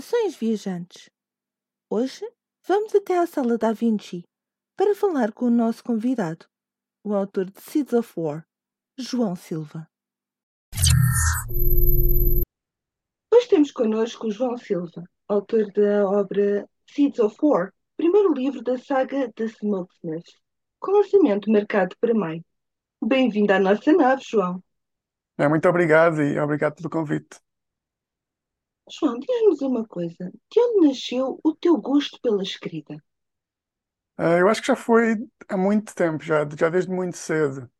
Saudações, viajantes! Hoje vamos até à Sala da Vinci para falar com o nosso convidado, o autor de Seeds of War, João Silva. Hoje temos connosco o João Silva, autor da obra Seeds of War, primeiro livro da saga The Smokesmith, com lançamento marcado para maio. Bem-vindo à nossa nave, João. É, muito obrigado e obrigado pelo convite. João, diz-nos uma coisa. De onde nasceu o teu gosto pela escrita? Uh, eu acho que já foi há muito tempo, já, já desde muito cedo.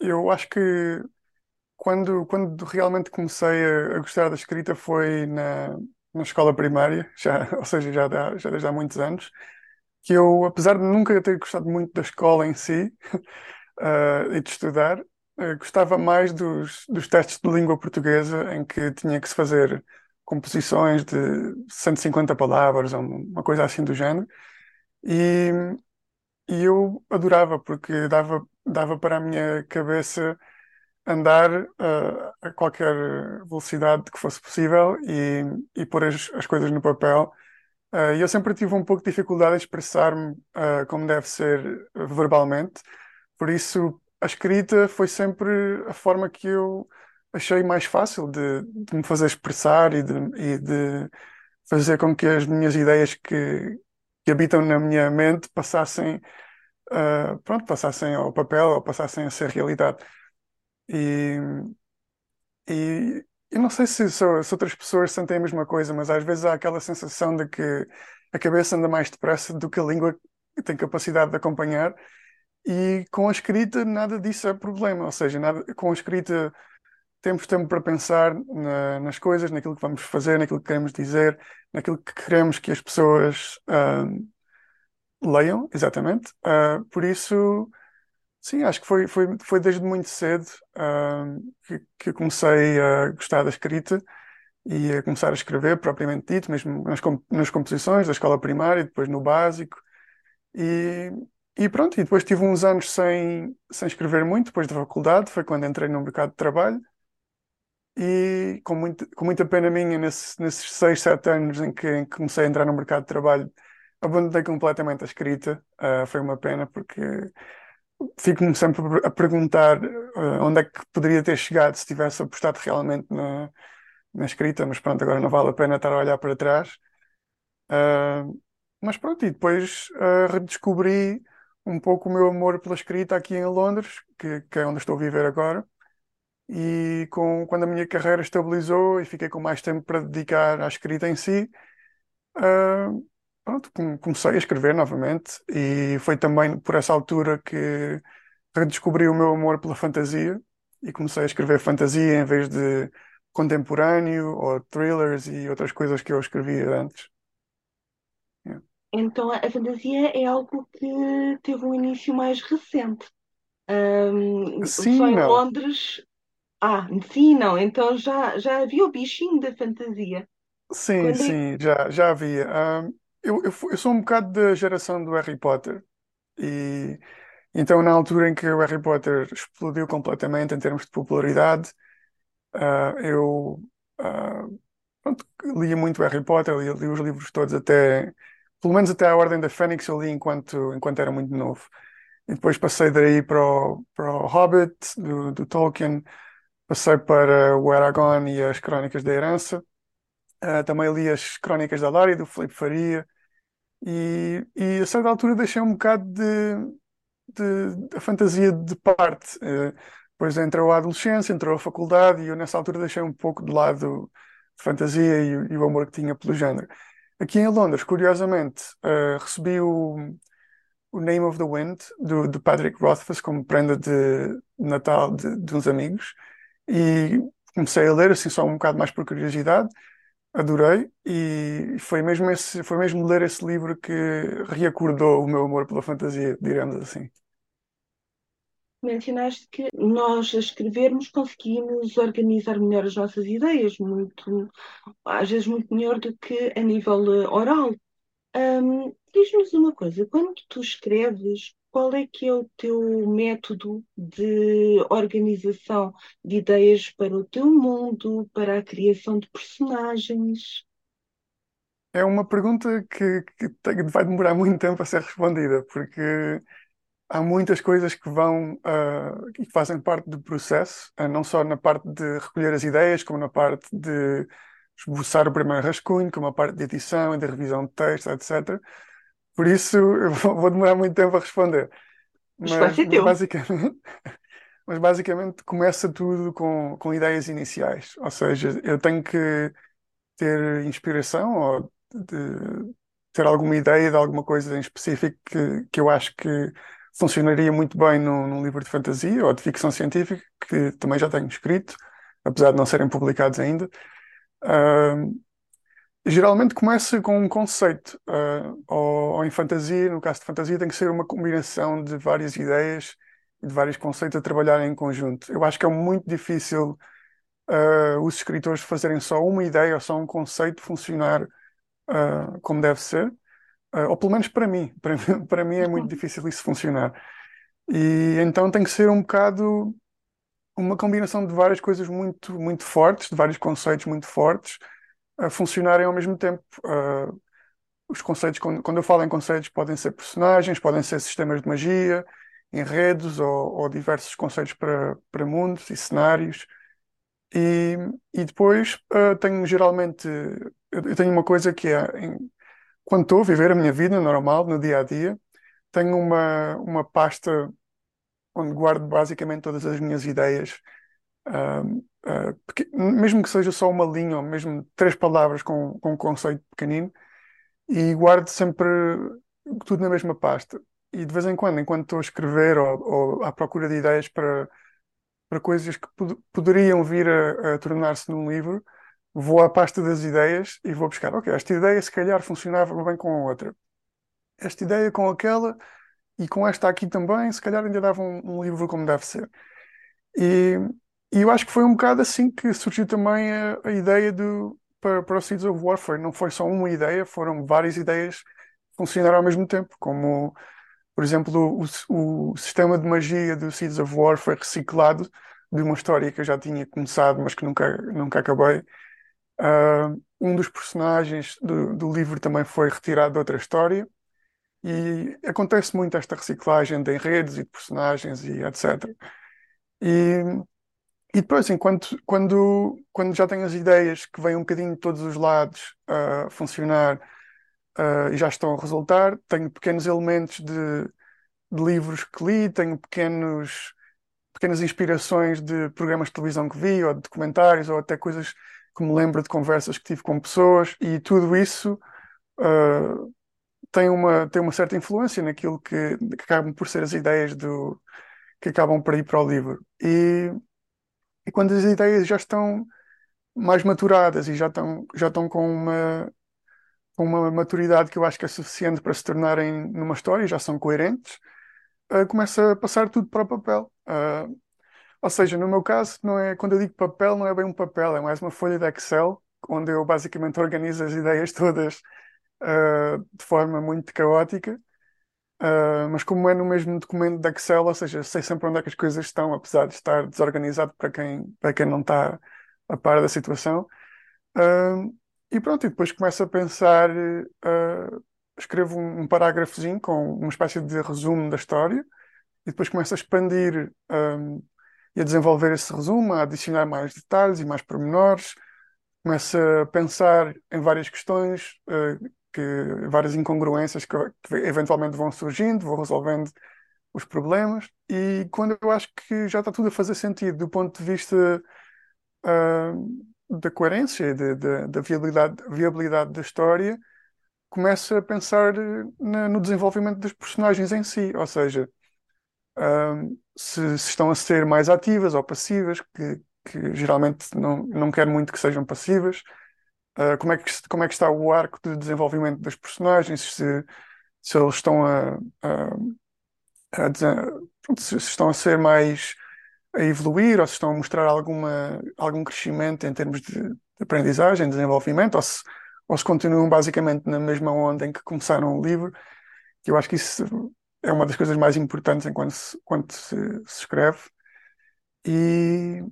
Eu acho que quando, quando realmente comecei a, a gostar da escrita foi na, na escola primária, já, ou seja, já, dá, já desde há muitos anos, que eu, apesar de nunca ter gostado muito da escola em si uh, e de estudar, uh, gostava mais dos, dos testes de língua portuguesa em que tinha que se fazer composições de 150 palavras ou uma coisa assim do género. E, e eu adorava, porque dava, dava para a minha cabeça andar uh, a qualquer velocidade que fosse possível e, e pôr as, as coisas no papel. Uh, eu sempre tive um pouco de dificuldade em expressar-me uh, como deve ser verbalmente, por isso a escrita foi sempre a forma que eu achei mais fácil de, de me fazer expressar e de, e de, fazer com que as minhas ideias que, que habitam na minha mente passassem, uh, pronto, passassem ao papel ou passassem a ser realidade. E, e eu não sei se, se, outras pessoas sentem a mesma coisa, mas às vezes há aquela sensação de que a cabeça anda mais depressa do que a língua tem capacidade de acompanhar. E com a escrita nada disso é problema, ou seja, nada, com a escrita temos tempo para pensar na, nas coisas, naquilo que vamos fazer, naquilo que queremos dizer, naquilo que queremos que as pessoas uh, leiam, exatamente. Uh, por isso, sim, acho que foi, foi, foi desde muito cedo uh, que, que comecei a gostar da escrita e a começar a escrever, propriamente dito, mesmo nas, nas composições da escola primária, depois no básico. E, e pronto, e depois tive uns anos sem, sem escrever muito, depois da faculdade, foi quando entrei no mercado de trabalho. E com, muito, com muita pena minha, nesse, nesses seis, sete anos em que, em que, comecei a entrar no mercado de trabalho, abandonei completamente a escrita. Uh, foi uma pena porque fico-me sempre a perguntar uh, onde é que poderia ter chegado se tivesse apostado realmente na, na escrita, mas pronto, agora não vale a pena estar a olhar para trás. Uh, mas pronto, e depois redescobri um pouco o meu amor pela escrita aqui em Londres, que, que é onde estou a viver agora. E com, quando a minha carreira estabilizou e fiquei com mais tempo para dedicar à escrita em si, uh, pronto, comecei a escrever novamente. E foi também por essa altura que redescobri o meu amor pela fantasia e comecei a escrever fantasia em vez de contemporâneo ou thrillers e outras coisas que eu escrevia antes. Então a fantasia é algo que teve um início mais recente. Um, Sim, só em não. Londres ah, sim, não. Então já, já havia o bichinho da fantasia. Sim, Quando sim, já, já havia. Ah, eu, eu, eu sou um bocado da geração do Harry Potter e então na altura em que o Harry Potter explodiu completamente em termos de popularidade, ah, eu ah, pronto, lia muito Harry Potter, li, li os livros todos até, pelo menos até a Ordem da Fênix eu li enquanto, enquanto era muito novo. E depois passei daí para o, para o Hobbit, do, do Tolkien, Passei para o Aragorn e as Crónicas da Herança. Uh, também li as Crónicas da Lária, do Filipe Faria. E, e a certa altura deixei um bocado de, de, de fantasia de parte. Uh, depois entrou a adolescência, entrou a faculdade e eu nessa altura deixei um pouco de lado a fantasia e, e, o amor que tinha pelo género. Aqui em Londres, curiosamente, uh, recebi o, o Name of the Wind do, de Patrick Rothfuss como prenda de Natal de, de uns amigos e comecei a ler assim só um bocado mais por curiosidade, adorei e foi mesmo esse, foi mesmo ler esse livro que reacordou o meu amor pela fantasia, digamos assim. Mencionaste que nós a escrevermos conseguimos organizar melhor as nossas ideias, muito, às vezes muito melhor do que a nível eh, oral. Um, Diz-nos uma coisa, quando tu escreves, qual é que é o teu método de organização de ideias para o teu mundo, para a criação de personagens? É uma pergunta que, que vai demorar muito tempo a ser respondida, porque há muitas coisas que vão e que fazem parte do processo, ah, não só na parte de recolher as ideias, como na parte de esboçar o primeiro rascunho, como a parte de edição e de revisão de texto, etc. Por isso, eu vou demorar muito tempo a responder. Mas, mas basicamente, mas basicamente começa tudo com, com ideias iniciais. Ou seja, eu tenho que ter inspiração ou de ter alguma ideia de alguma coisa em específico que, que eu acho que funcionaria muito bem num, num livro de fantasia ou de ficção científica, que também já tenho escrito, apesar de não serem publicados ainda. Ah, geralmente começa com um conceito, ah, ou, ou em fantasia, no caso de fantasia, tem que ser uma combinação de várias ideias e de vários conceitos a trabalhar em conjunto. Eu acho que é muito difícil ah, os escritores fazerem só uma ideia ou só um conceito funcionar ah, como deve ser, Ah, ou pelo menos para mim. Para mim, para mim é muito Uhum. difícil isso funcionar. E então tem que ser um bocado uma combinação de várias coisas muito, muito fortes, de vários conceitos muito fortes, a funcionarem ao mesmo tempo. Ah, os conceitos, quando, quando eu falo em conceitos, podem ser personagens, podem ser sistemas de magia, enredos ou, ou diversos conceitos para, para mundos e cenários. E, e depois ah, tenho geralmente, eu, eu tenho uma coisa que é, em- quando estou a viver a minha vida normal, no dia a dia, tenho uma, uma pasta onde guardo basicamente todas as minhas ideias, ah, ah, peque- mesmo que seja só uma linha ou mesmo três palavras com, com um conceito pequenino, e guardo sempre tudo na mesma pasta. E de vez em quando, enquanto estou a escrever ou, ou à procura de ideias para, para coisas que pod- poderiam vir a, a tornar-se num livro, vou à pasta das ideias e vou buscar, ok, esta ideia se calhar funcionava bem com a outra. Esta ideia com aquela e com esta aqui também, se calhar ainda dava um, um livro como deve ser. E, e eu acho que foi um bocado assim que surgiu também a, a ideia do para, para o Seeds of Warfare. Não foi só uma ideia, foram várias ideias funcionaram ao mesmo tempo, como, por exemplo, o, o sistema de magia do Seeds of War foi reciclado de uma história que eu já tinha começado, mas que nunca, nunca acabei. Ah, um dos personagens do, do livro também foi retirado de outra história. E acontece muito esta reciclagem de enredos e de personagens e etc. E, e depois, enquanto quando, quando já tenho as ideias que vêm um bocadinho de todos os lados a funcionar, ah, e já estão a resultar, tenho pequenos elementos de, de livros que li, tenho pequenos, pequenas inspirações de programas de televisão que vi, ou de documentários, ou até coisas que me lembro de conversas que tive com pessoas, e tudo isso ah, tem uma, tem uma certa influência naquilo que, que acabam por ser as ideias do, que acabam por ir para o livro. E, e quando as ideias já estão mais maturadas e já estão, já estão com uma, com uma maturidade que eu acho que é suficiente para se tornarem numa história, já são coerentes, ah, começa a passar tudo para o papel. Ah, ou seja, no meu caso, não é, quando eu digo papel, não é bem um papel, é mais uma folha de Excel, onde eu basicamente organizo as ideias todas, ah, de forma muito caótica. Ah, mas como é no mesmo documento de Excel, ou seja, sei sempre onde é que as coisas estão, apesar de estar desorganizado para quem, para quem não está a par da situação. Ah, e pronto, e depois começo a pensar, ah, escrevo um, um parágrafozinho com uma espécie de resumo da história, e depois começo a expandir, e a desenvolver esse resumo, a adicionar mais detalhes e mais pormenores. Começo a pensar em várias questões, ah, que, várias incongruências que, que eventualmente vão surgindo, vou resolvendo os problemas, e quando eu acho que já está tudo a fazer sentido do ponto de vista ah, da coerência, de- da viabilidade, viabilidade da história, começo a pensar eh, na- no desenvolvimento dos personagens em si, ou seja, ah, se, se estão a ser mais ativas ou passivas, que, que geralmente não, não quero muito que sejam passivas, ah, como é que, como é que está o arco de desenvolvimento dos personagens, se, se eles estão a, a- a se, estão a ser mais a evoluir ou se estão a mostrar alguma, algum crescimento em termos de, de aprendizagem, desenvolvimento, ou se, ou se continuam basicamente na mesma onda em que começaram o livro, eu acho que isso é uma das coisas mais importantes enquanto se, quando se, se escreve. E,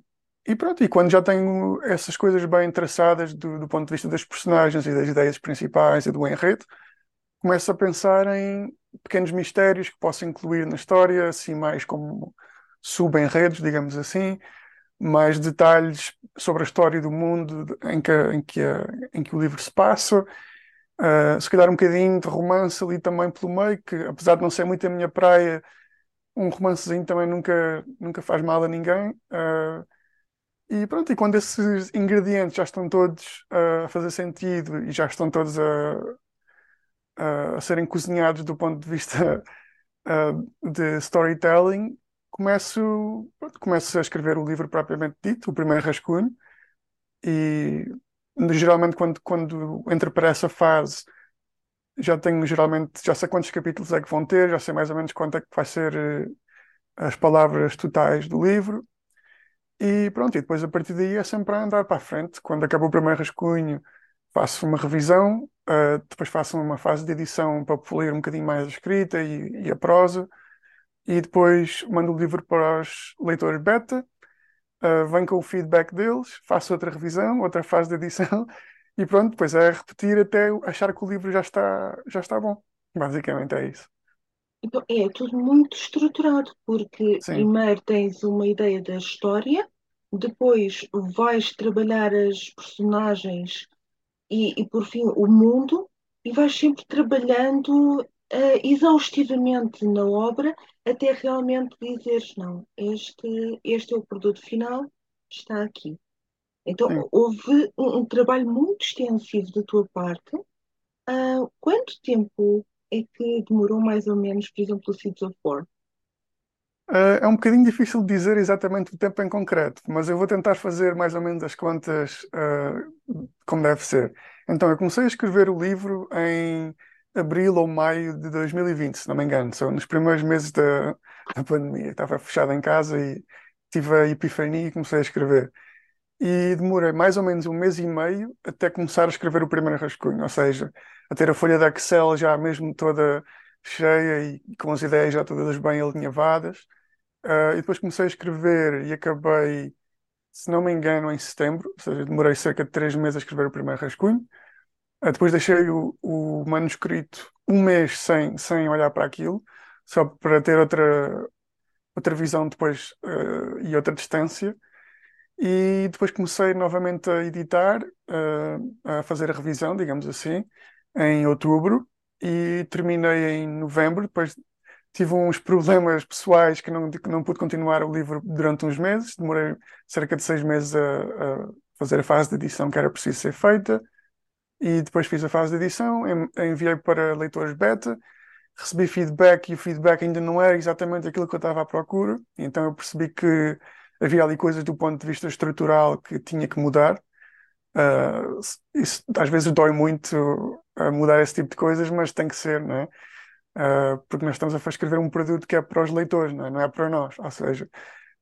e pronto, e quando já tenho essas coisas bem traçadas do, do ponto de vista das personagens e das ideias principais e do enredo, começo a pensar em pequenos mistérios que posso incluir na história, assim mais como subenredos, digamos assim, mais detalhes sobre a história do mundo em que, em que, em que o livro se passa, uh, se calhar um bocadinho de romance ali também pelo meio, que apesar de não ser muito a minha praia, um romancezinho também nunca, nunca faz mal a ninguém. Uh, e pronto, e quando esses ingredientes já estão todos uh, a fazer sentido e já estão todos a, a, serem cozinhados do ponto de vista de storytelling, começo, começo a escrever o livro propriamente dito, o primeiro rascunho, e geralmente quando, quando entro para essa fase já tenho geralmente, já sei quantos capítulos é que vão ter, já sei mais ou menos quanto é que vai ser eh, as palavras totais do livro, e pronto, e depois a partir daí é sempre a andar para a frente. Quando acaba o primeiro rascunho, faço uma revisão, uh, depois faço uma fase de edição para polir um bocadinho mais a escrita e, e a prosa, e depois mando o livro para os leitores beta, uh, venho com o feedback deles, faço outra revisão, outra fase de edição e pronto, depois é repetir até achar que o livro já está, já está bom. Basicamente é isso. Então, é tudo muito estruturado, porque Sim, primeiro tens uma ideia da história, depois vais trabalhar as personagens e, e por fim o mundo, e vais sempre trabalhando eh, exaustivamente na obra até realmente dizeres, não, este, este é o produto final, está aqui. Então sim. houve um, um trabalho muito extensivo da tua parte. Ah, quanto tempo é que demorou mais ou menos, por exemplo, o Seeds of War? Uh, é um bocadinho difícil dizer exatamente o tempo em concreto, mas eu vou tentar fazer mais ou menos as contas uh, como deve ser. Então, eu comecei a escrever o livro em abril ou maio de 2020, se não me engano, são nos primeiros meses da, da pandemia. Estava fechado em casa e tive a epifania e comecei a escrever. E demorei mais ou menos um mês e meio até começar a escrever o primeiro rascunho, ou seja, a ter a folha de Excel já mesmo toda cheia e com as ideias já todas bem alinhavadas. Uh, e depois comecei a escrever e acabei, se não me engano, em setembro, ou seja, demorei cerca de três meses a escrever o primeiro rascunho. Uh, depois deixei o, o manuscrito um mês sem, sem olhar para aquilo, só para ter outra, outra visão depois uh, e outra distância. E depois comecei novamente a editar, a fazer a revisão, digamos assim, em outubro e terminei em novembro, depois tive uns problemas pessoais que não, que não pude continuar o livro durante uns meses. Demorei cerca de seis meses a, a fazer a fase de edição que era preciso ser feita. E depois fiz a fase de edição, enviei para leitores beta, recebi feedback e o feedback ainda não era exatamente aquilo que eu estava à procura. Então eu percebi que havia ali coisas do ponto de vista estrutural que tinha que mudar. Uh, isso às vezes dói muito a mudar esse tipo de coisas, mas tem que ser, não é? Uh, porque nós estamos a escrever um produto que é para os leitores, não é, não é para nós. Ou seja,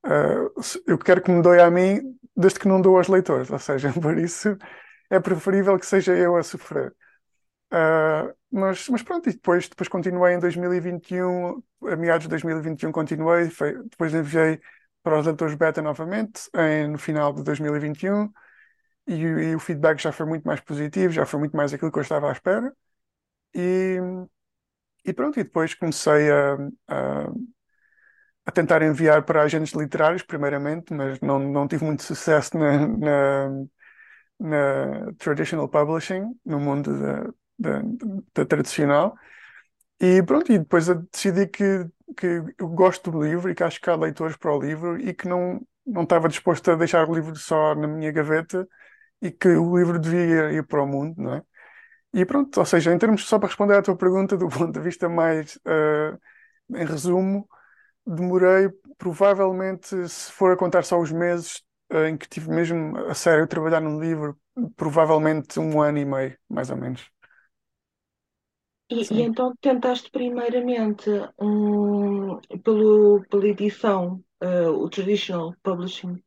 uh, eu quero que me doe a mim, desde que não dou aos leitores. Ou seja, por isso é preferível que seja eu a sofrer. Uh, mas, mas pronto, e depois, depois continuei em 2021, a meados de 2021 continuei, foi, depois enviei para os leitores beta novamente, em, no final de 2021, e, e o feedback já foi muito mais positivo, já foi muito mais aquilo que eu estava à espera. E, e pronto, e depois comecei a, a, a, tentar enviar para agentes literários, primeiramente, mas não, não tive muito sucesso na, na, na traditional publishing, no mundo da, da, da, tradicional. E pronto, e depois decidi que, que eu gosto do livro e que acho que há leitores para o livro e que não, não estava disposto a deixar o livro só na minha gaveta e que o livro devia ir para o mundo, não é? E pronto, ou seja, em termos, só para responder à tua pergunta, do ponto de vista mais, uh, em resumo, demorei provavelmente, se for a contar só os meses em que tive mesmo a sério a trabalhar num livro, provavelmente um ano e meio, mais ou menos. E, e Sim. então tentaste primeiramente um, pelo, pela edição, uh, o traditional publishing,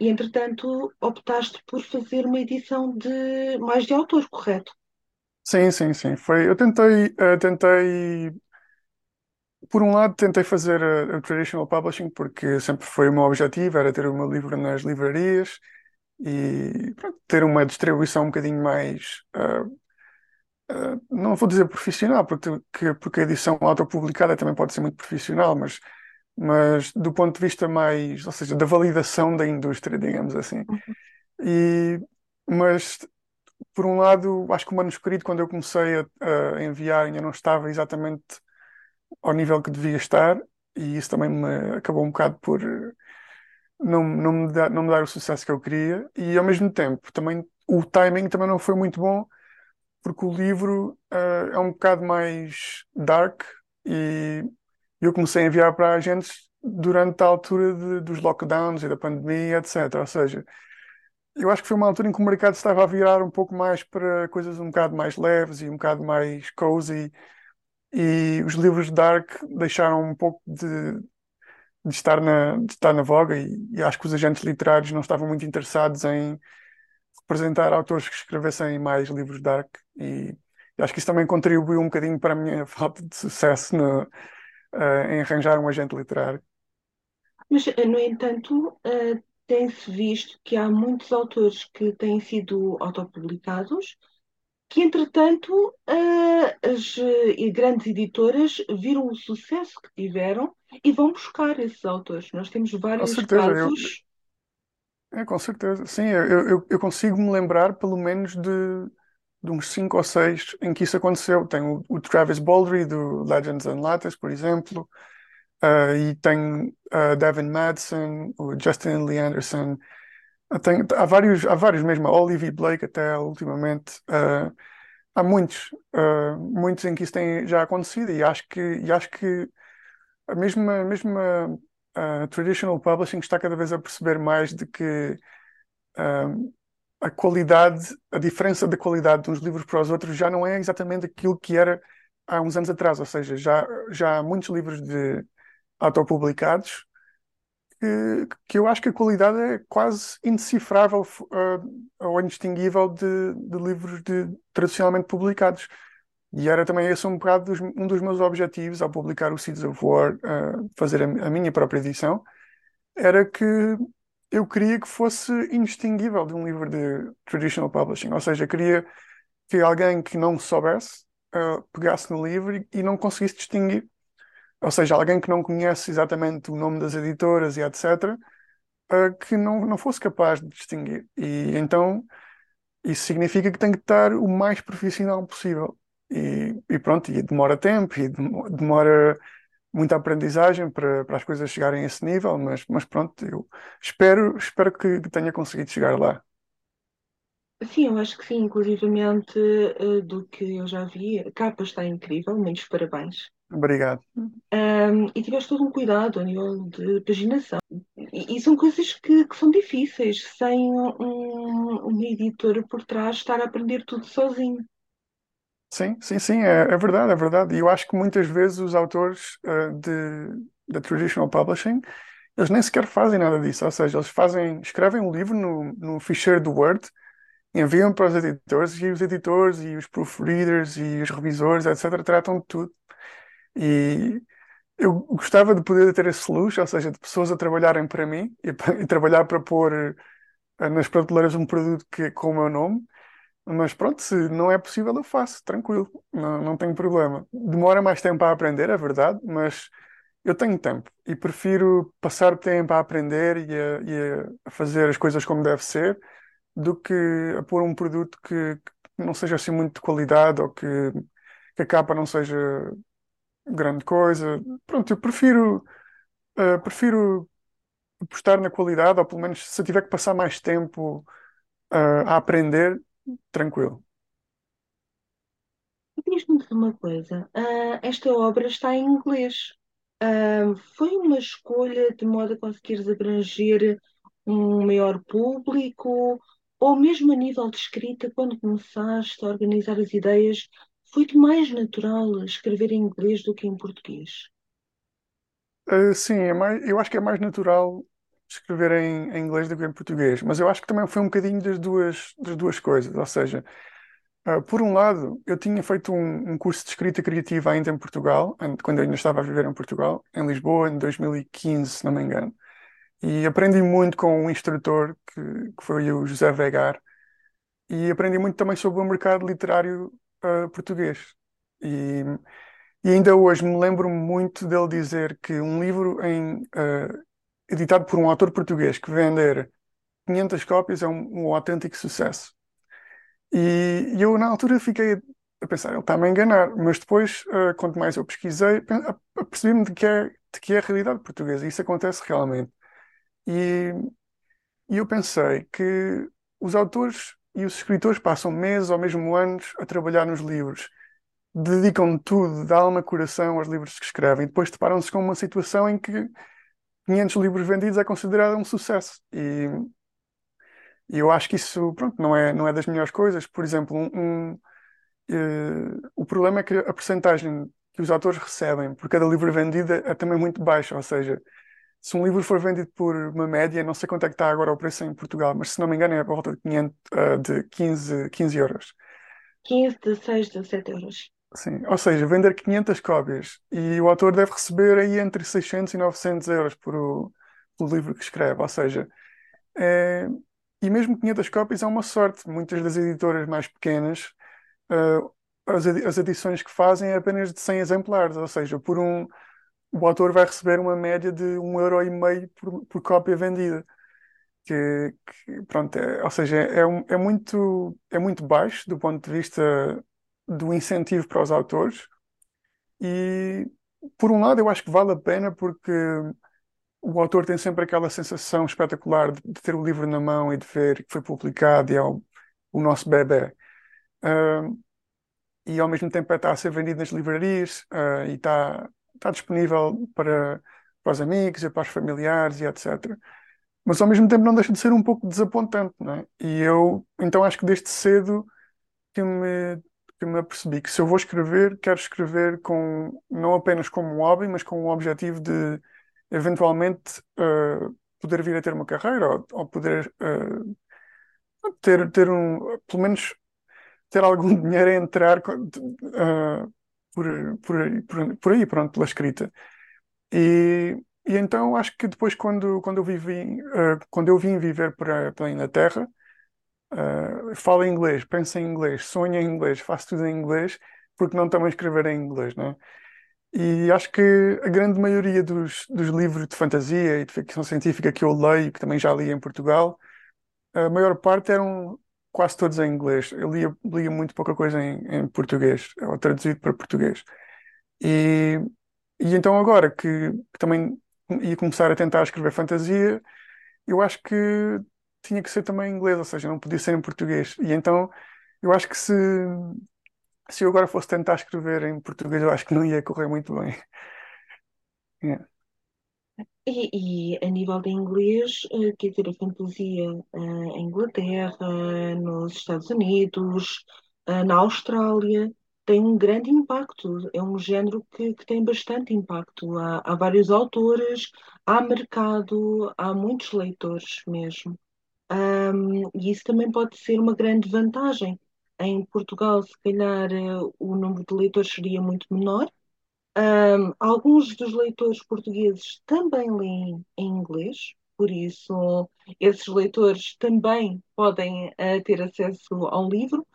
e entretanto optaste por fazer uma edição de mais de autor, correto? Sim, sim, sim. Foi, eu tentei, uh, tentei por um lado, tentei fazer a, a traditional publishing porque sempre foi o meu objetivo, era ter o meu livro nas livrarias e pronto, ter uma distribuição um bocadinho mais, uh, uh, não vou dizer profissional, porque, porque a edição autopublicada também pode ser muito profissional, mas, mas do ponto de vista mais, ou seja, da validação da indústria, digamos assim. E, mas, por um lado, acho que o manuscrito, quando eu comecei a, a enviar, ainda não estava exatamente ao nível que devia estar, e isso também me acabou um bocado por não, não, me dar, não me dar o sucesso que eu queria, e ao mesmo tempo também o timing também não foi muito bom, porque o livro uh, é um bocado mais dark e eu comecei a enviar para agentes durante a altura de, dos lockdowns e da pandemia, etc. Ou seja, eu acho que foi uma altura em que o mercado estava a virar um pouco mais para coisas um bocado mais leves e um bocado mais cozy e os livros dark deixaram um pouco de, de estar na, de estar na voga e, e, acho que os agentes literários não estavam muito interessados em representar autores que escrevessem mais livros dark e, e acho que isso também contribuiu um bocadinho para a minha falta de sucesso no, uh, em arranjar um agente literário. Mas, eh, no entanto, uh, tem-se visto que há muitos autores que têm sido autopublicados que, entretanto, as eh, grandes editoras viram o sucesso que tiveram e vão buscar esses autores. Nós temos vários certeza, casos. Eu, é, com certeza, sim, eu, eu, eu consigo me lembrar pelo menos de, de uns cinco ou seis em que isso aconteceu. Tem o, o Travis Baldry do Legends and Lattes, por exemplo, uh, e tem uh, Devin Madsen, o Justin Lee Anderson, tem, há vários, há vários mesmo, a Olivia Blake até ultimamente. Uh, há muitos, uh, muitos em que isso tem já acontecido e acho que, e acho que a mesma, a mesma uh, traditional publishing está cada vez a perceber mais de que a qualidade, a diferença da qualidade de uns livros para os outros já não é exatamente aquilo que era há uns anos atrás, ou seja, já, já há muitos livros de autopublicados que, eu acho que a qualidade é quase indecifrável uh, ou indistinguível de, de, livros de, tradicionalmente publicados. E era também esse um bocado dos, um dos meus objetivos ao publicar o Seeds of War, uh, fazer a, a, minha própria edição, era que eu queria que fosse indistinguível de um livro de traditional publishing. Ou seja, queria que alguém que não soubesse uh, pegasse no livro e, e não conseguisse distinguir ou seja, alguém que não conhece exatamente o nome das editoras e etc., uh, que não, não fosse capaz de distinguir. E então isso significa que tem que estar o mais profissional possível. E, e pronto, e demora tempo e demora muita aprendizagem para, para as coisas chegarem a esse nível, mas, mas pronto, eu espero, espero que, tenha conseguido chegar lá. Sim, eu acho que sim, inclusivamente uh, do que eu já vi, a capa está incrível, muitos parabéns. Obrigado. Um, e tiveste todo um cuidado a nível de paginação. E, e são coisas que, que, são difíceis, sem um, uma editora por trás estar a aprender tudo sozinho. Sim, sim, sim, é, é verdade, é verdade. E eu acho que muitas vezes os autores uh, de, da traditional publishing, eles nem sequer fazem nada disso. Ou seja, eles fazem, escrevem um livro no, no ficheiro do Word, enviam para os editores e os editores e os proofreaders e os revisores, etc., tratam de tudo. E eu gostava de poder ter esse luxo, ou seja, de pessoas a trabalharem para mim e, e trabalhar para pôr uh, nas prateleiras um produto que, com o meu nome. Mas pronto, se não é possível, eu faço, tranquilo, não, não tenho problema. Demora mais tempo a aprender, é verdade, mas eu tenho tempo e prefiro passar tempo a aprender e a, e a fazer as coisas como deve ser do que a pôr um produto que, que não seja assim muito de qualidade ou que, que a capa não seja grande coisa. Pronto, eu prefiro, uh, prefiro apostar na qualidade, ou pelo menos se eu tiver que passar mais tempo uh, a aprender, tranquilo. Diz-me uma coisa, uh, esta obra está em inglês. foi uma escolha de modo a conseguires abranger um maior público, ou mesmo a nível de escrita, quando começaste a organizar as ideias, foi-te mais natural escrever em inglês do que em português? Uh, sim, é mais, eu acho que é mais natural escrever em, em, inglês do que em português, mas eu acho que também foi um bocadinho das duas, das duas coisas, ou seja, Uh, por um lado, eu tinha feito um, um curso de escrita criativa ainda em Portugal, quando eu ainda estava a viver em Portugal, em Lisboa, em 2015, se não me engano. E aprendi muito com um instrutor que, que foi o José Vegar, e aprendi muito também sobre o mercado literário uh, português. E, e, ainda hoje me lembro muito dele dizer que um livro em, uh, editado por um autor português que vender 500 cópias é um, um autêntico sucesso. E, e, eu, na altura, fiquei a pensar, ele está-me a enganar, mas depois, uh, quanto mais eu pesquisei, percebi-me de que, é, de que é a realidade portuguesa, e isso acontece realmente. E, e eu pensei que os autores e os escritores passam meses ou mesmo anos a trabalhar nos livros, dedicam tudo, da alma coração aos livros que escrevem, depois deparam-se com uma situação em que 500 livros vendidos é considerado um sucesso. E, e eu acho que isso, pronto, não é, não é das melhores coisas. Por exemplo, um, um uh, o problema é que a percentagem que os autores recebem por cada livro vendido é também muito baixa, ou seja, se um livro for vendido por uma média, não sei quanto é que está agora o preço em Portugal, mas se não me engano é a volta de, 500, uh, de 15, 15 euros. 15, 16, 17 euros. Sim, ou seja, vender 500 cópias e o autor deve receber aí entre 600 e 900 euros por o, pelo livro que escreve, ou seja, é, e mesmo 500 cópias é uma sorte. Muitas das editoras mais pequenas, uh, as, as edições que fazem é apenas de 100 exemplares, ou seja, por um, o autor vai receber uma média de um euro e meio por, por cópia vendida. Que, que pronto, é, ou seja, é, é, muito, é muito baixo do ponto de vista do incentivo para os autores. E, por um lado, eu acho que vale a pena porque o autor tem sempre aquela sensação espetacular de, de ter o livro na mão e de ver que foi publicado e é o, o nosso bebê. Uh, e ao mesmo tempo está a ser vendido nas livrarias uh, e está, está disponível para, para os amigos e para os familiares e etc. Mas ao mesmo tempo não deixa de ser um pouco desapontante, não é? E eu, então acho que desde cedo que me, que me apercebi que se eu vou escrever, quero escrever com, não apenas como um hobby, mas com o objetivo de eventualmente uh, poder vir a ter uma carreira ou, ou poder uh, ter, ter um, pelo menos ter algum dinheiro a entrar uh, por, por, por, por, aí, pronto, pela escrita. E, e então acho que depois quando, quando, eu, vivi, quando eu vim viver para, para a Inglaterra, uh, falo inglês, penso em inglês, sonho em inglês, faço tudo em inglês, porque não também escrever em inglês, não é? E acho que a grande maioria dos, dos livros de fantasia e de ficção científica que eu leio, que também já li em Portugal, a maior parte eram quase todos em inglês. Eu lia, lia muito pouca coisa em, em português, ou traduzido para português. E, e então agora que, que, também ia começar a tentar escrever fantasia, eu acho que tinha que ser também em inglês, ou seja, não podia ser em português. E então eu acho que se se eu agora fosse tentar escrever em português, eu acho que não ia correr muito bem. Yeah. E, e, a nível de inglês, eh, quer dizer, a fantasia eh, em Inglaterra, nos Estados Unidos, eh, na Austrália, tem um grande impacto. É um género que, que tem bastante impacto. Há, há, vários autores, há mercado, há muitos leitores mesmo. Um, e isso também pode ser uma grande vantagem em Portugal, se calhar, eh, o número de leitores seria muito menor. Um, alguns dos leitores portugueses também leem em inglês, por isso esses leitores também podem uh, ter acesso ao livro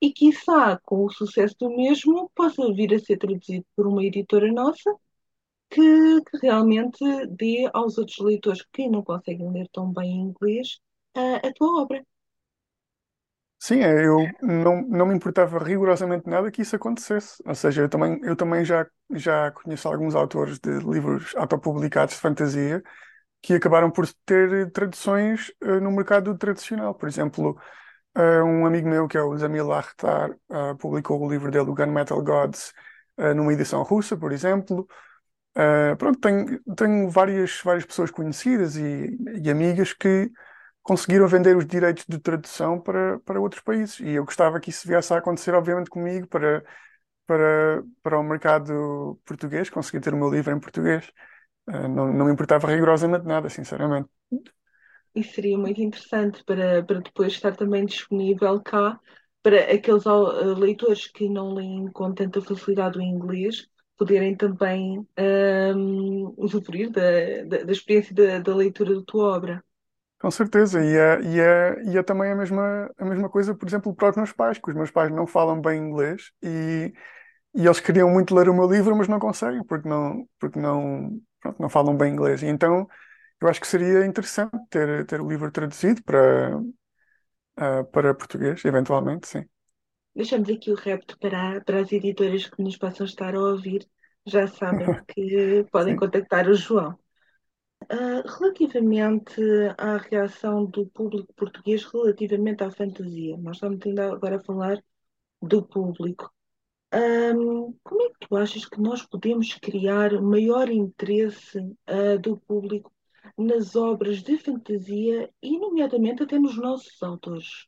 e, quiçá, com o sucesso do mesmo, possa vir a ser traduzido por uma editora nossa que, que realmente dê aos outros leitores que não conseguem ler tão bem em inglês uh, a tua obra. Sim, é, eu não, não me importava rigorosamente nada que isso acontecesse. Ou seja, eu também, eu também já, já conheço alguns autores de livros autopublicados de fantasia que acabaram por ter traduções uh, no mercado tradicional. Por exemplo, uh, um amigo meu, que é o Zamil Akhtar, uh, publicou o livro dele, o Gunmetal Gods, numa edição russa, por exemplo. pronto, tenho, tenho várias, várias pessoas conhecidas e, e amigas que conseguiram vender os direitos de tradução para, para outros países. E eu gostava que isso viesse a acontecer, obviamente, comigo, para, para, para o mercado português, conseguir ter o meu livro em português. Uh, não, não me importava rigorosamente nada, sinceramente. Isso seria muito interessante para, para depois estar também disponível cá para aqueles uh, leitores que não leem com tanta facilidade o inglês poderem também um, usufruir da, da, da experiência da, da, leitura da tua obra. Com certeza, e é, e, é, e é também a mesma, a mesma coisa, por exemplo, para os meus pais, que os meus pais não falam bem inglês e, e eles queriam muito ler o meu livro, mas não conseguem, porque não, porque não, pronto, não falam bem inglês. E então eu acho que seria interessante ter, ter o livro traduzido para, uh, para português, eventualmente, sim. Deixamos aqui o repto para, para as editoras que nos possam estar a ouvir, já sabem que podem contactar o João. Uh, relativamente à reação do público português relativamente à fantasia, nós estamos ainda agora a falar do público. Um, como é que tu achas que nós podemos criar maior interesse uh, do público nas obras de fantasia e, nomeadamente, até nos nossos autores?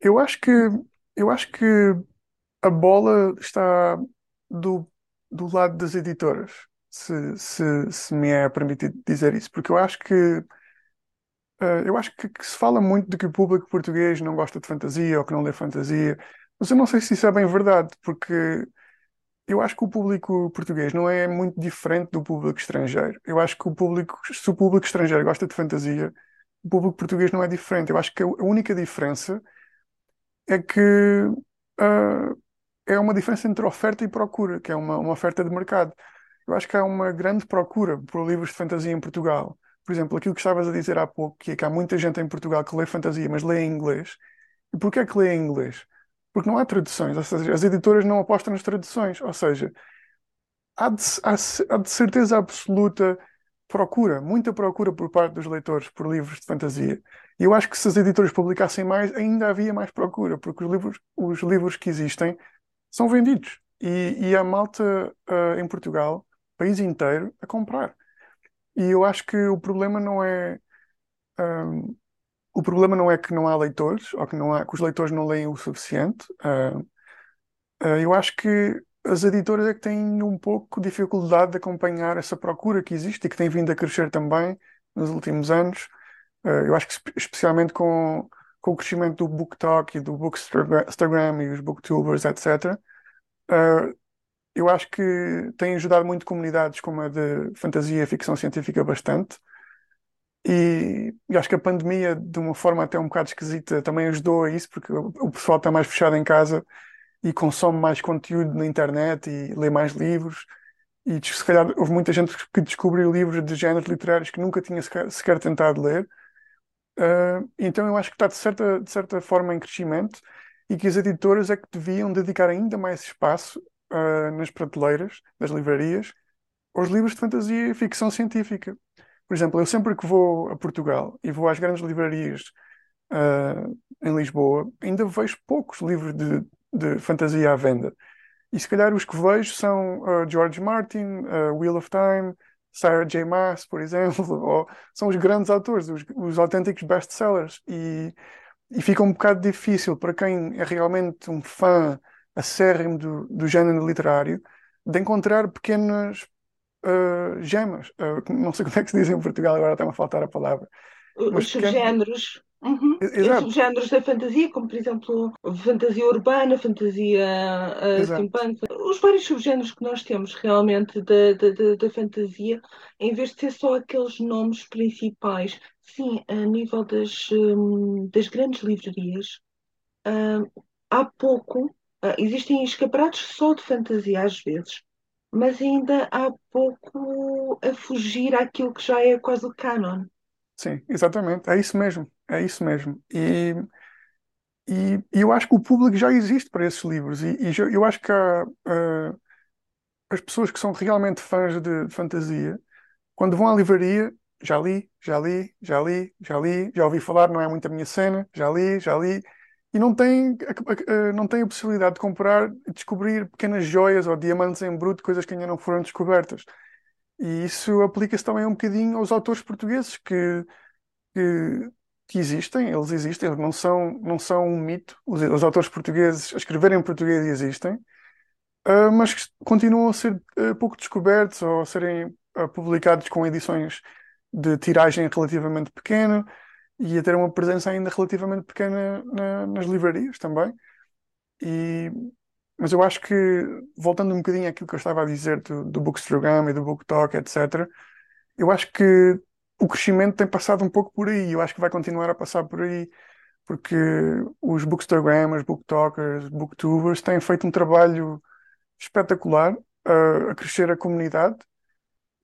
Eu acho que, eu acho que a bola está do, do lado das editoras, se, se, se me é permitido dizer isso, porque eu acho que uh, eu acho que, que, se fala muito de que o público português não gosta de fantasia ou que não lê fantasia, mas eu não sei se isso é bem verdade, porque eu acho que o público português não é muito diferente do público estrangeiro. Eu acho que o público, se o público estrangeiro gosta de fantasia, o público português não é diferente. Eu acho que a única diferença é que uh, é uma diferença entre oferta e procura, que é uma, uma oferta de mercado. Eu acho que há uma grande procura por livros de fantasia em Portugal. Por exemplo, aquilo que estavas a dizer há pouco, que é que há muita gente em Portugal que lê fantasia, mas lê em inglês. E porquê é que lê em inglês? Porque não há traduções, ou seja, as editoras não apostam nas traduções, ou seja, há de, há, há de certeza absoluta procura, muita procura por parte dos leitores por livros de fantasia. E eu acho que se as editoras publicassem mais, ainda havia mais procura, porque os livros, os livros que existem são vendidos. E, e há malta uh, em Portugal, país inteiro, a comprar. E eu acho que o problema não é. Um, o problema não é que não há leitores, ou que, não há, que os leitores não leem o suficiente. Uh, uh, eu acho que as editoras é que têm um pouco de dificuldade de acompanhar essa procura que existe e que tem vindo a crescer também nos últimos anos. Uh, eu acho que especialmente com, com o crescimento do BookTok e do Bookstagram e os Booktubers, etc. Uh, eu acho que tem ajudado muito comunidades como a de fantasia e ficção científica bastante. E, e, acho que a pandemia, de uma forma até um bocado esquisita, também ajudou a isso, porque o, pessoal está mais fechado em casa e consome mais conteúdo na internet e lê mais livros. E se calhar houve muita gente que descobriu livros de géneros literários que nunca tinha sequer, sequer tentado ler. Uh, então eu acho que está de certa, de certa forma em crescimento e que as editoras é que deviam dedicar ainda mais espaço uh, nas prateleiras das livrarias aos livros de fantasia e ficção científica. Por exemplo, eu sempre que vou a Portugal e vou às grandes livrarias uh, em Lisboa, ainda vejo poucos livros de, de fantasia à venda. E se calhar os que vejo são uh, George Martin, uh, Wheel of Time, Sarah J. Maas, por exemplo, ou são os grandes autores, os, os autênticos best-sellers. E, e fica um bocado difícil para quem é realmente um fã acérrimo do, do género literário de encontrar pequenas uh, gemas. Uh, não sei como é que se diz em Portugal, agora está-me a faltar a palavra. Os subgéneros. Uhum. Exato. subgéneros da fantasia, como por exemplo fantasia urbana, fantasia uh, steampunk, os vários subgéneros que nós temos realmente da, da, da, fantasia, em vez de ser só aqueles nomes principais, sim, a nível das, um, das grandes livrarias, uh, há pouco, uh, existem escaparatos só de fantasia às vezes, mas ainda há pouco a fugir àquilo que já é quase o canon. Sim, exatamente, é isso mesmo, é isso mesmo. E, e, e eu acho que o público já existe para esses livros, e, e eu acho que há, uh, as pessoas que são realmente fãs de, de fantasia, quando vão à livraria, já li, já li, já li, já li, já ouvi falar, não é muito a minha cena, já li, já li, e não tem, não tem a possibilidade de comprar descobrir pequenas joias ou diamantes em bruto, coisas que ainda não foram descobertas. E isso aplica-se também um bocadinho aos autores portugueses que, que, que, existem, eles existem, eles não são, não são um mito. Os, os autores portugueses a escreverem em português existem, uh, mas continuam a ser uh, pouco descobertos ou a serem uh, publicados com edições de tiragem relativamente pequena e a ter uma presença ainda relativamente pequena na- nas livrarias também. E, mas eu acho que, voltando um bocadinho àquilo que eu estava a dizer do, do Bookstagram e do BookTok, etc., eu acho que o crescimento tem passado um pouco por aí. Eu acho que vai continuar a passar por aí, porque os Bookstagrammers, BookTokers, Booktubers têm feito um trabalho espetacular a, a crescer a comunidade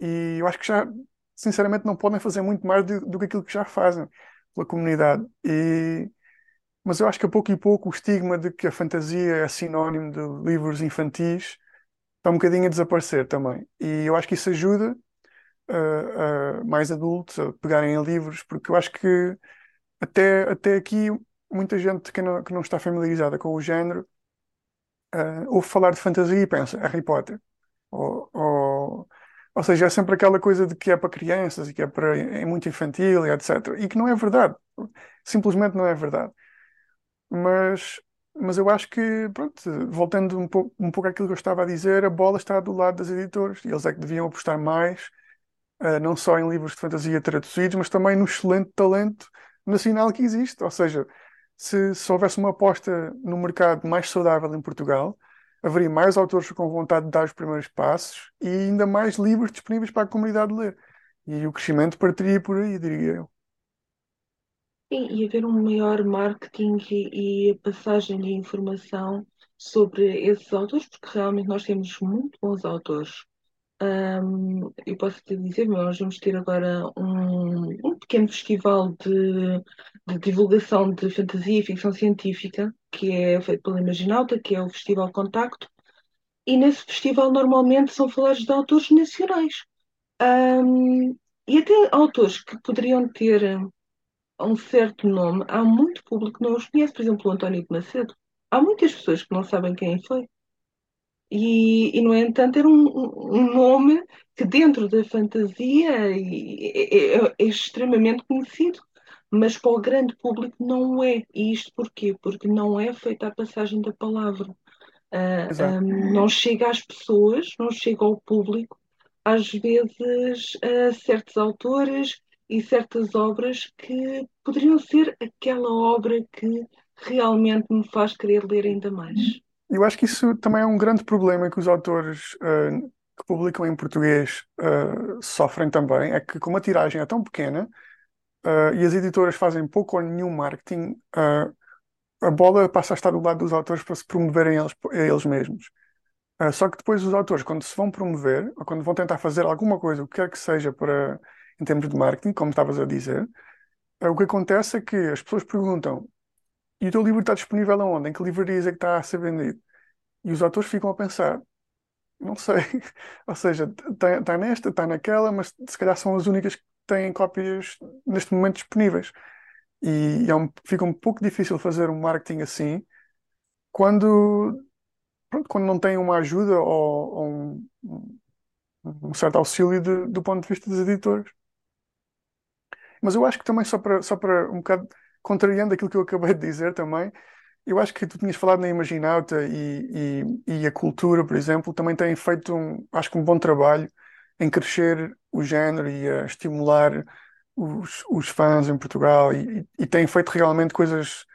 e eu acho que já, sinceramente, não podem fazer muito mais do, do que aquilo que já fazem pela comunidade. E, mas eu acho que a pouco e pouco o estigma de que a fantasia é sinónimo de livros infantis está um bocadinho a desaparecer também. E eu acho que isso ajuda uh, uh, mais adultos a pegarem em livros, porque eu acho que até, até aqui muita gente que não, que não está familiarizada com o género uh, ouve falar de fantasia e pensa Harry Potter. Ou, ou, ou seja, é sempre aquela coisa de que é para crianças e que é, para, é muito infantil e etc. E que não é verdade. Simplesmente não é verdade. Mas, mas eu acho que, pronto, voltando um pouco, um pouco àquilo que eu estava a dizer, a bola está do lado das editoras e eles é que deviam apostar mais, uh, não só em livros de fantasia traduzidos, mas também no excelente talento nacional que existe. Ou seja, se, se houvesse uma aposta no mercado mais saudável em Portugal, haveria mais autores com vontade de dar os primeiros passos e ainda mais livros disponíveis para a comunidade ler. E o crescimento partiria por aí, diria eu. Sim, e haver um maior marketing e, e a passagem de informação sobre esses autores, porque realmente nós temos muito bons autores. Um, eu posso te dizer, nós vamos ter agora um, um pequeno festival de, de divulgação de fantasia e ficção científica, que é feito pela Imaginalta, que é o Festival Contacto, e nesse festival normalmente são falados de autores nacionais. Um, e até autores que poderiam ter um certo nome, há muito público que não os conhece, por exemplo, o António de Macedo. Há muitas pessoas que não sabem quem foi. E, e no entanto, era um, um nome que, dentro da fantasia, é, é, é extremamente conhecido, mas para o grande público não é. E isto porquê? Porque não é feita a passagem da palavra. Uh, Exato. um, não chega às pessoas, não chega ao público, às vezes, a certos autores e certas obras que poderiam ser aquela obra que realmente me faz querer ler ainda mais. Eu acho que isso também é um grande problema que os autores uh, que publicam em português uh, sofrem também, é que como a tiragem é tão pequena uh, e as editoras fazem pouco ou nenhum marketing, a bola passa a estar do lado dos autores para se promoverem eles, eles mesmos. só que depois os autores, quando se vão promover, ou quando vão tentar fazer alguma coisa, o que quer que seja para, em termos de marketing, como estavas a dizer, o que acontece é que as pessoas perguntam e o teu livro está disponível aonde? Em que livrarias é que está a ser vendido? E os autores ficam a pensar, não sei. Ou seja, está tá nesta, está naquela, mas se calhar são as únicas que têm cópias neste momento disponíveis. E é um, fica um pouco difícil fazer um marketing assim quando, pronto, quando não tem uma ajuda ou, ou um, um, certo auxílio de, do ponto de vista dos editores. Mas eu acho que também, só para, só para um bocado contrariando aquilo que eu acabei de dizer também, eu acho que tu tinhas falado na Imaginauta e, e, e, a cultura, por exemplo, também têm feito um, acho que um bom trabalho em crescer o género e a estimular os, os fãs em Portugal e, e têm feito realmente coisas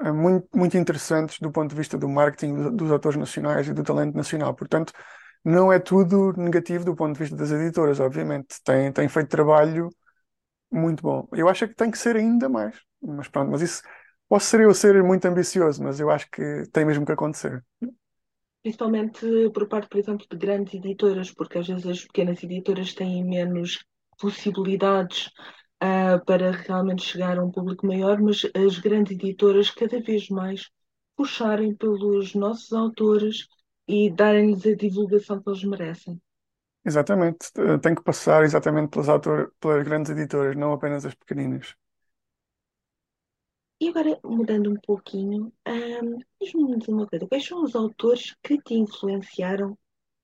eh, muito, muito interessantes do ponto de vista do marketing dos, dos atores nacionais e do talento nacional. Portanto, não é tudo negativo do ponto de vista das editoras, obviamente. Têm, têm feito trabalho muito bom. Eu acho que tem que ser ainda mais. Mas pronto, mas isso posso ser eu ser muito ambicioso, mas eu acho que tem mesmo que acontecer. Principalmente por parte, por exemplo, de grandes editoras, porque às vezes as pequenas editoras têm menos possibilidades uh, para realmente chegar a um público maior, mas as grandes editoras cada vez mais puxarem pelos nossos autores e darem-lhes a divulgação que eles merecem. Exatamente, tem que passar exatamente pelas, autor, pelas grandes editoras, não apenas as pequeninas. E agora, mudando um pouquinho, um, diz-me uma coisa: quais são os autores que te influenciaram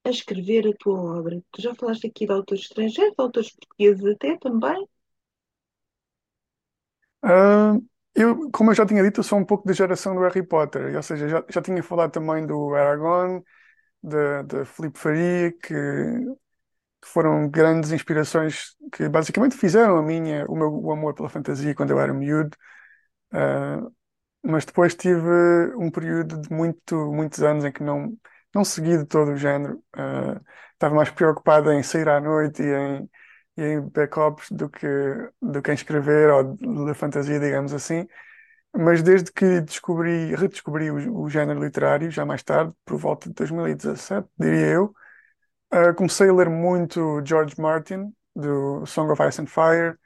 a escrever a tua obra? Tu já falaste aqui de autores estrangeiros, de autores portugueses até também? Uh, eu, como eu já tinha dito, sou um pouco da geração do Harry Potter, ou seja, já, já tinha falado também do Aragorn, de, de Filipe Faria, que foram grandes inspirações que basicamente fizeram a minha, o meu o amor pela fantasia quando eu era miúdo. Uh, mas depois tive um período de muito, muitos anos em que não, não segui de todo o género. Uh, estava mais preocupado em sair à noite e em, e em backups do que, do que em escrever ou da fantasia, digamos assim. Mas desde que descobri, redescobri o, o género literário, já mais tarde, por volta de 2017, diria eu, uh, comecei a ler muito George Martin, do Song of Ice and Fire,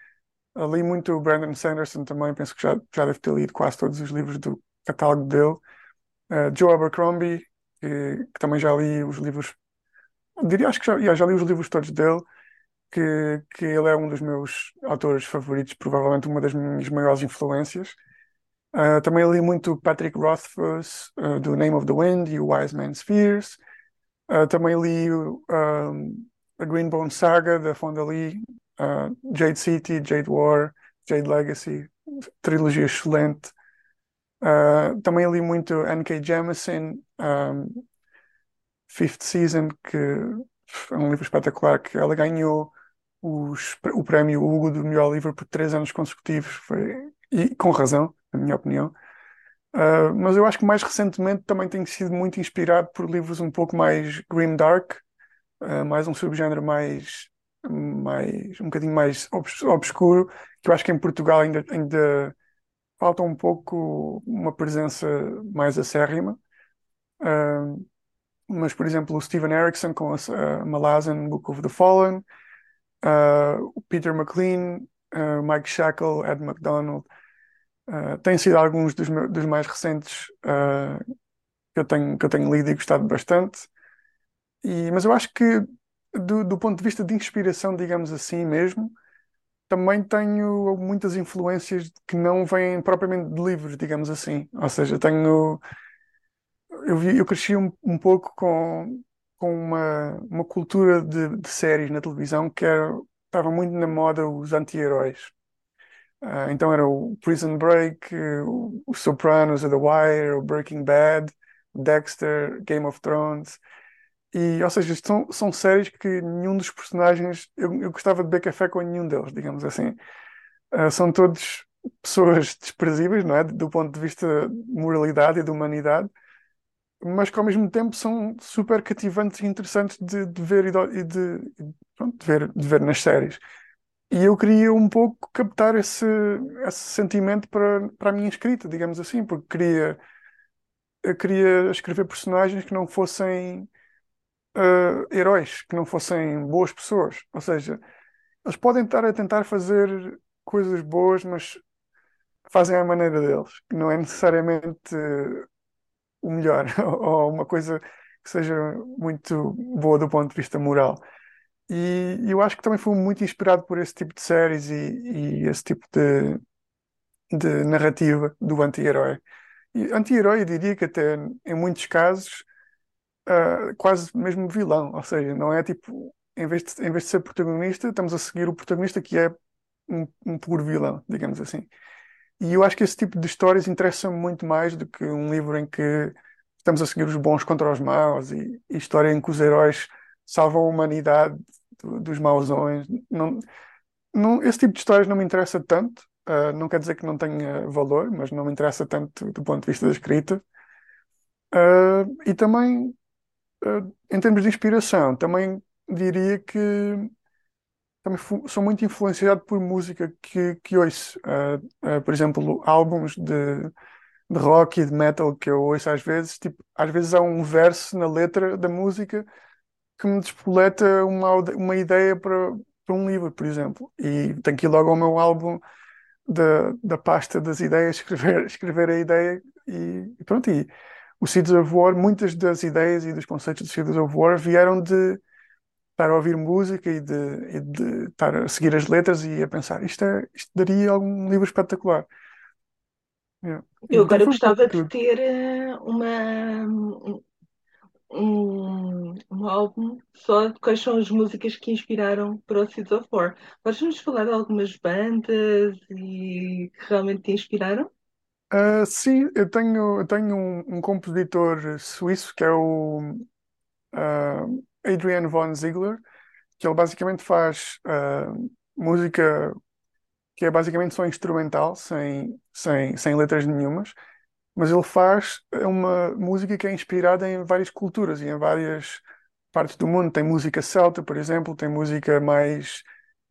li muito Brandon Sanderson também, penso que já, já deve ter lido quase todos os livros do catálogo dele, uh, Joe Abercrombie, que, que, também já li os livros, diria, acho que já, já li os livros todos dele, que, que ele é um dos meus autores favoritos, provavelmente uma das minhas maiores influências. Uh, também li muito Patrick Rothfuss, uh, do Name of the Wind e o Wise Man's Fears. Também li a Greenbone Saga, da Fonda Lee, Jade City, Jade War, Jade Legacy, trilogia excelente. também li muito N.K. Jemisin, um, Fifth Season, que é um livro espetacular, que ela ganhou os, o prémio Hugo do melhor livro por três anos consecutivos. Foi, e com razão na minha opinião. Uh, mas eu acho que mais recentemente também tenho sido muito inspirado por livros um pouco mais grim dark, uh, mais um subgénero mais, mais um bocadinho mais obs obscuro, que eu acho que em Portugal ainda, ainda falta um pouco uma presença mais acérrima. Uh, mas, por exemplo, o Steven Erickson com a Malazan Book of the Fallen, o Peter McLean, Mike Shackle, Ed McDonald, Uh, têm sido alguns dos, dos mais recentes uh, que, eu tenho, que eu tenho lido e gostado bastante. E, mas eu acho que, do, do ponto de vista de inspiração, digamos assim mesmo, também tenho muitas influências que não vêm propriamente de livros, digamos assim. Ou seja, tenho. Eu, vi, eu cresci um, um pouco com, com uma, uma cultura de, de séries na televisão que era, estava muito na moda os anti-heróis. Uh, então era o Prison Break, o, o Sopranos, o The Wire, o Breaking Bad, Dexter, Game of Thrones. E, ou seja, são, são séries que nenhum dos personagens. Eu, eu gostava de beber café com nenhum deles, digamos assim. Uh, são todos pessoas desprezíveis, não é? Do ponto de vista de moralidade e de humanidade, mas que ao mesmo tempo são super cativantes e interessantes de, de ver e de, de, pronto, de, ver, de ver nas séries. E eu queria um pouco captar esse, esse sentimento para, para a minha escrita, digamos assim, porque queria, queria escrever personagens que não fossem uh, heróis, que não fossem boas pessoas. Ou seja, eles podem estar a tentar fazer coisas boas, mas fazem à maneira deles, que não é necessariamente o melhor, ou uma coisa que seja muito boa do ponto de vista moral. E eu acho que também fui muito inspirado por esse tipo de séries e, e esse tipo de, de narrativa do anti-herói. Anti-herói, eu diria que até em muitos casos, uh, quase mesmo vilão. Ou seja, não é tipo, em vez, de, em vez de ser protagonista, estamos a seguir o protagonista que é um, um puro vilão, digamos assim. E eu acho que esse tipo de histórias interessa-me muito mais do que um livro em que estamos a seguir os bons contra os maus e, e história em que os heróis salvam a humanidade do, dos mausões. Não, não, esse tipo de histórias não me interessa tanto. Uh, não quer dizer que não tenha valor, mas não me interessa tanto do ponto de vista da escrita. Uh, e também, em termos de inspiração, também diria que também sou muito influenciado por música que, que ouço. por exemplo, álbuns de, de rock e de metal que eu ouço às vezes. Tipo, às vezes há um verso na letra da música que me despoleta uma, uma ideia para, para um livro, por exemplo. E tenho que ir logo ao meu álbum da, da pasta das ideias, escrever, escrever a ideia e, e pronto. E o Seeds of War, muitas das ideias e dos conceitos do Seeds of War vieram de estar a ouvir música e de, e de estar a seguir as letras e a pensar isto, é, isto daria algum livro espetacular. Yeah. Eu agora então, gostava de ter eh, uma, um, um álbum só de quais são as músicas que inspiraram para o Seeds of War. Podes-nos falar de algumas bandas e que realmente te inspiraram? Uh, sim, eu tenho, eu tenho um, um compositor suíço que é o uh, Adrian von Ziegler, que ele basicamente faz ah, música que é basicamente só instrumental, sem, sem, sem letras nenhumas, mas ele faz uma música que é inspirada em várias culturas e em várias partes do mundo. Tem música celta, por exemplo, tem música mais,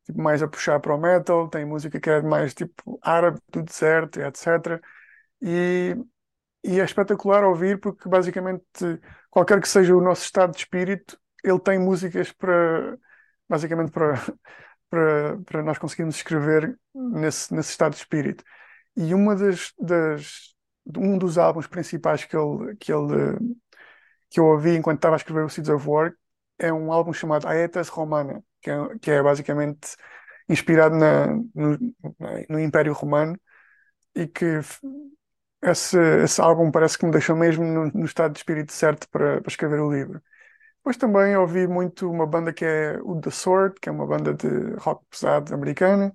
tipo, mais a puxar para o metal, tem música que é mais tipo árabe, do deserto, etc. E, e é espetacular ouvir porque basicamente qualquer que seja o nosso estado de espírito, ele tem músicas para basicamente para para, para nós conseguirmos escrever nesse, nesse estado de espírito. E uma das, das um dos álbuns principais que ele, que ele que eu ouvi enquanto estava a escrever o Seeds of War é um álbum chamado Aetas Romana, que é, que é basicamente inspirado na, no, no Império Romano e que esse, esse álbum parece que me deixou mesmo no, no estado de espírito certo para, para escrever o livro. Depois também ouvi muito uma banda que é o The Sword, que é uma banda de rock pesado americana.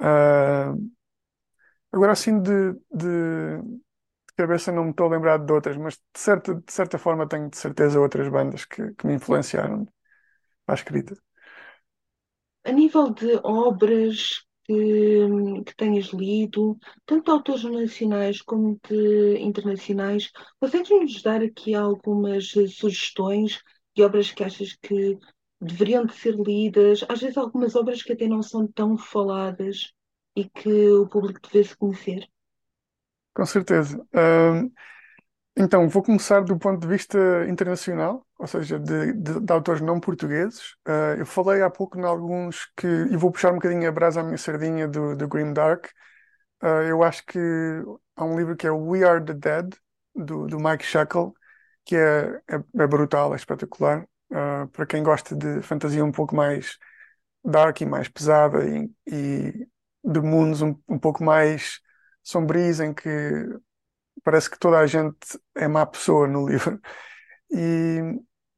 Uh, agora assim de, de, de, cabeça não me estou a lembrar de outras, mas de certa, de certa forma tenho de certeza outras bandas que, que me influenciaram a escrita. A nível de obras que, que tenhas lido, tanto de autores nacionais como de internacionais, consegues-nos dar aqui algumas sugestões de obras que achas que deveriam de ser lidas? Às vezes algumas obras que até não são tão faladas e que o público devesse conhecer? Com certeza. Então, vou começar do ponto de vista internacional, ou seja, de, de, de autores não portugueses. Uh, eu falei há pouco em alguns que, e vou puxar um bocadinho a brasa à minha sardinha do, do Grim Dark. Uh, eu acho que há um livro que é We Are the Dead, do, do Mike Shackle, que é, é, é brutal, é espetacular. Uh, para quem gosta de fantasia um pouco mais dark e mais pesada e, e de mundos um, um pouco mais sombrios em que parece que toda a gente é má pessoa no livro. E,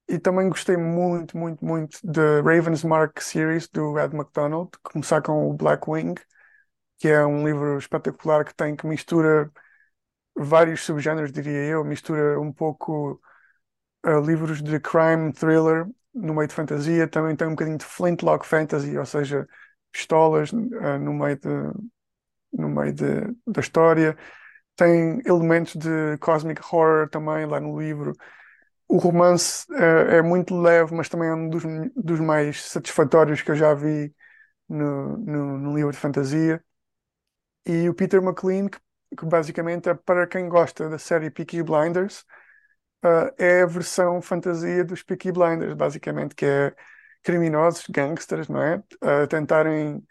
e também gostei muito, muito, muito da Raven's Mark series do Ed McDonald, começar com o Blackwing, que é um livro espetacular que tem que mistura vários subgéneros, diria eu, mistura um pouco uh, livros de crime, thriller, no meio de fantasia, também tem um bocadinho de flintlock fantasy, ou seja, pistolas uh, no meio de, no meio de, da história tem elementos de cosmic horror também lá no livro. O romance é, é muito leve, mas também é um dos, dos, mais satisfatórios que eu já vi no, no, no livro de fantasia. E o Peter McLean, que, que, basicamente é para quem gosta da série Peaky Blinders, uh, é a versão fantasia dos Peaky Blinders, basicamente, que é criminosos, gangsters, não é? Uh, tentarem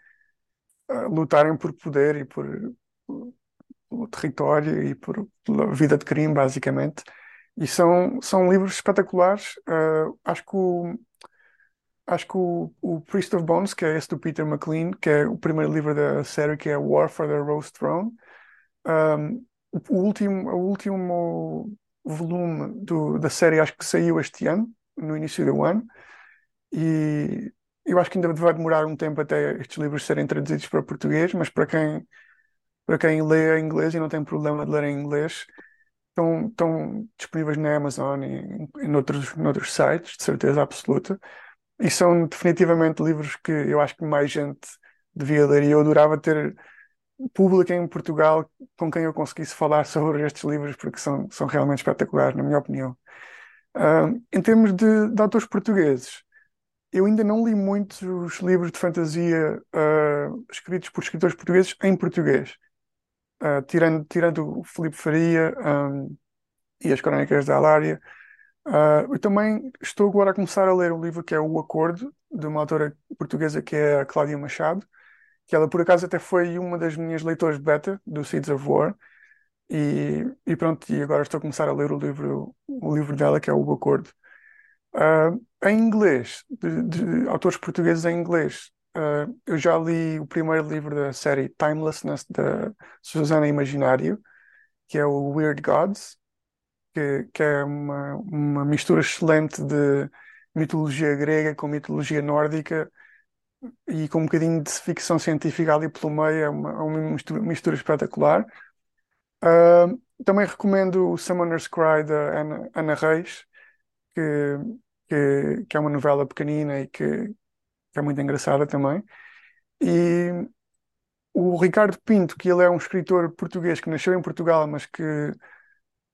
uh, lutarem por poder e por, pelo território e por, pela vida de crime, basicamente. E são, são livros espetaculares. Uh, acho que o, acho que o, o, Priest of Bones, que é esse do Peter McLean, que é o primeiro livro da série, que é War for the Rose Throne, um, o último, o último volume do, da série acho que saiu este ano, no início do ano, e eu acho que ainda vai demorar um tempo até estes livros serem traduzidos para português, mas para quem para quem lê em inglês e não tem problema de ler em inglês, estão, estão disponíveis na Amazon e em outros, em outros sites, de certeza absoluta. E são definitivamente livros que eu acho que mais gente devia ler. E eu adorava ter público em Portugal com quem eu conseguisse falar sobre estes livros, porque são, são realmente espetaculares, na minha opinião. Uh, em termos de, de, autores portugueses, eu ainda não li muitos livros de fantasia uh, escritos por escritores portugueses em português. Uh, tirando, tirando o Filipe Faria um, e as Crónicas da Alária, uh, eu também estou agora a começar a ler um livro que é O Acordo, de uma autora portuguesa que é a Cláudia Machado, que ela por acaso até foi uma das minhas leitoras beta do Seeds of War, e, e pronto, e agora estou a começar a ler o livro, o livro dela, que é O Acordo. Uh, em inglês, de, de autores portugueses em inglês, Uh, eu já li o primeiro livro da série Timelessness da Susana Imaginário, que é o Weird Gods, que, que é uma, uma mistura excelente de mitologia grega com mitologia nórdica e com um bocadinho de ficção científica ali pelo meio, é uma, é uma mistura, mistura espetacular. Uh, também recomendo o Summoner's Cry da Ana, Ana Reis, que, que, que, é uma novela pequenina e que que é muito engraçada também. E o Ricardo Pinto, que ele é um escritor português que nasceu em Portugal, mas que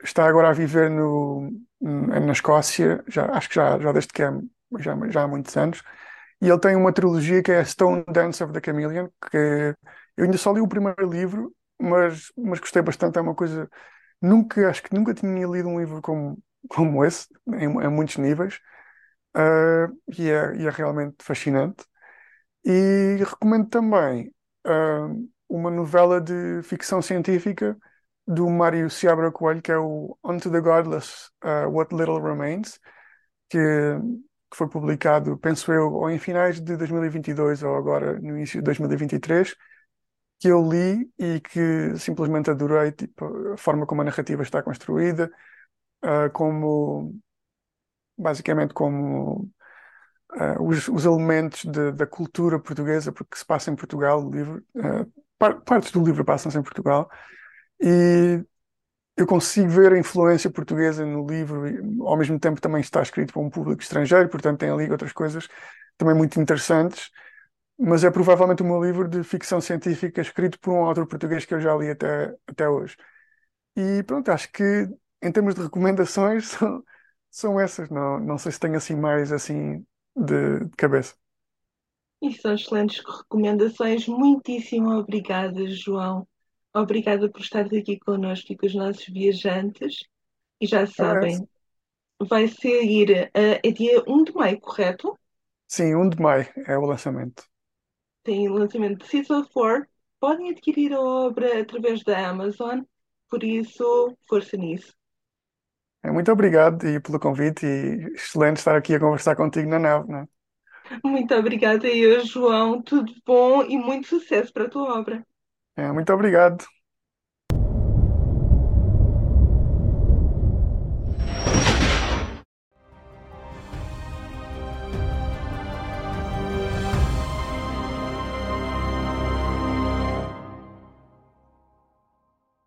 está agora a viver no, na Escócia, já, acho que já, já desde que é, já, já há muitos anos. E ele tem uma trilogia que é Stone Dance of the Chameleon, que eu ainda só li o primeiro livro, mas, mas gostei bastante. É uma coisa. Nunca, acho que nunca tinha lido um livro como, como esse, em, em muitos níveis, uh, e, é, e é realmente fascinante. E recomendo também uh, uma novela de ficção científica do Mário Seabra Coelho, que é o Unto the Godless, uh, What Little Remains, que, que, foi publicado, penso eu, ou em finais de 2022 ou agora no início de 2023, que eu li e que simplesmente adorei, tipo, a forma como a narrativa está construída, uh, como basicamente como uh, os, os, elementos de, da cultura portuguesa, porque se passa em Portugal, o livro, uh, par, partes do livro passam-se em Portugal, e eu consigo ver a influência portuguesa no livro, e ao mesmo tempo também está escrito para um público estrangeiro, portanto tem ali outras coisas também muito interessantes, mas é provavelmente o meu livro de ficção científica escrito por um autor português que eu já li até, até hoje. E pronto, acho que em termos de recomendações são, são essas, não, não sei se tenho assim mais assim de, de cabeça. E são excelentes recomendações. Muitíssimo obrigada, João. Obrigada por estar aqui connosco e com os nossos viajantes. E já sabem, vai sair uh, é dia 1 de maio, correto? Sim, 1 de maio é o lançamento. Tem o lançamento de Season 4. Podem adquirir a obra através da Amazon, por isso, força nisso. É, muito obrigado e pelo convite e excelente estar aqui a conversar contigo na nave, não é? Muito obrigada eu, João. Tudo bom e muito sucesso para a tua obra. É, muito obrigado.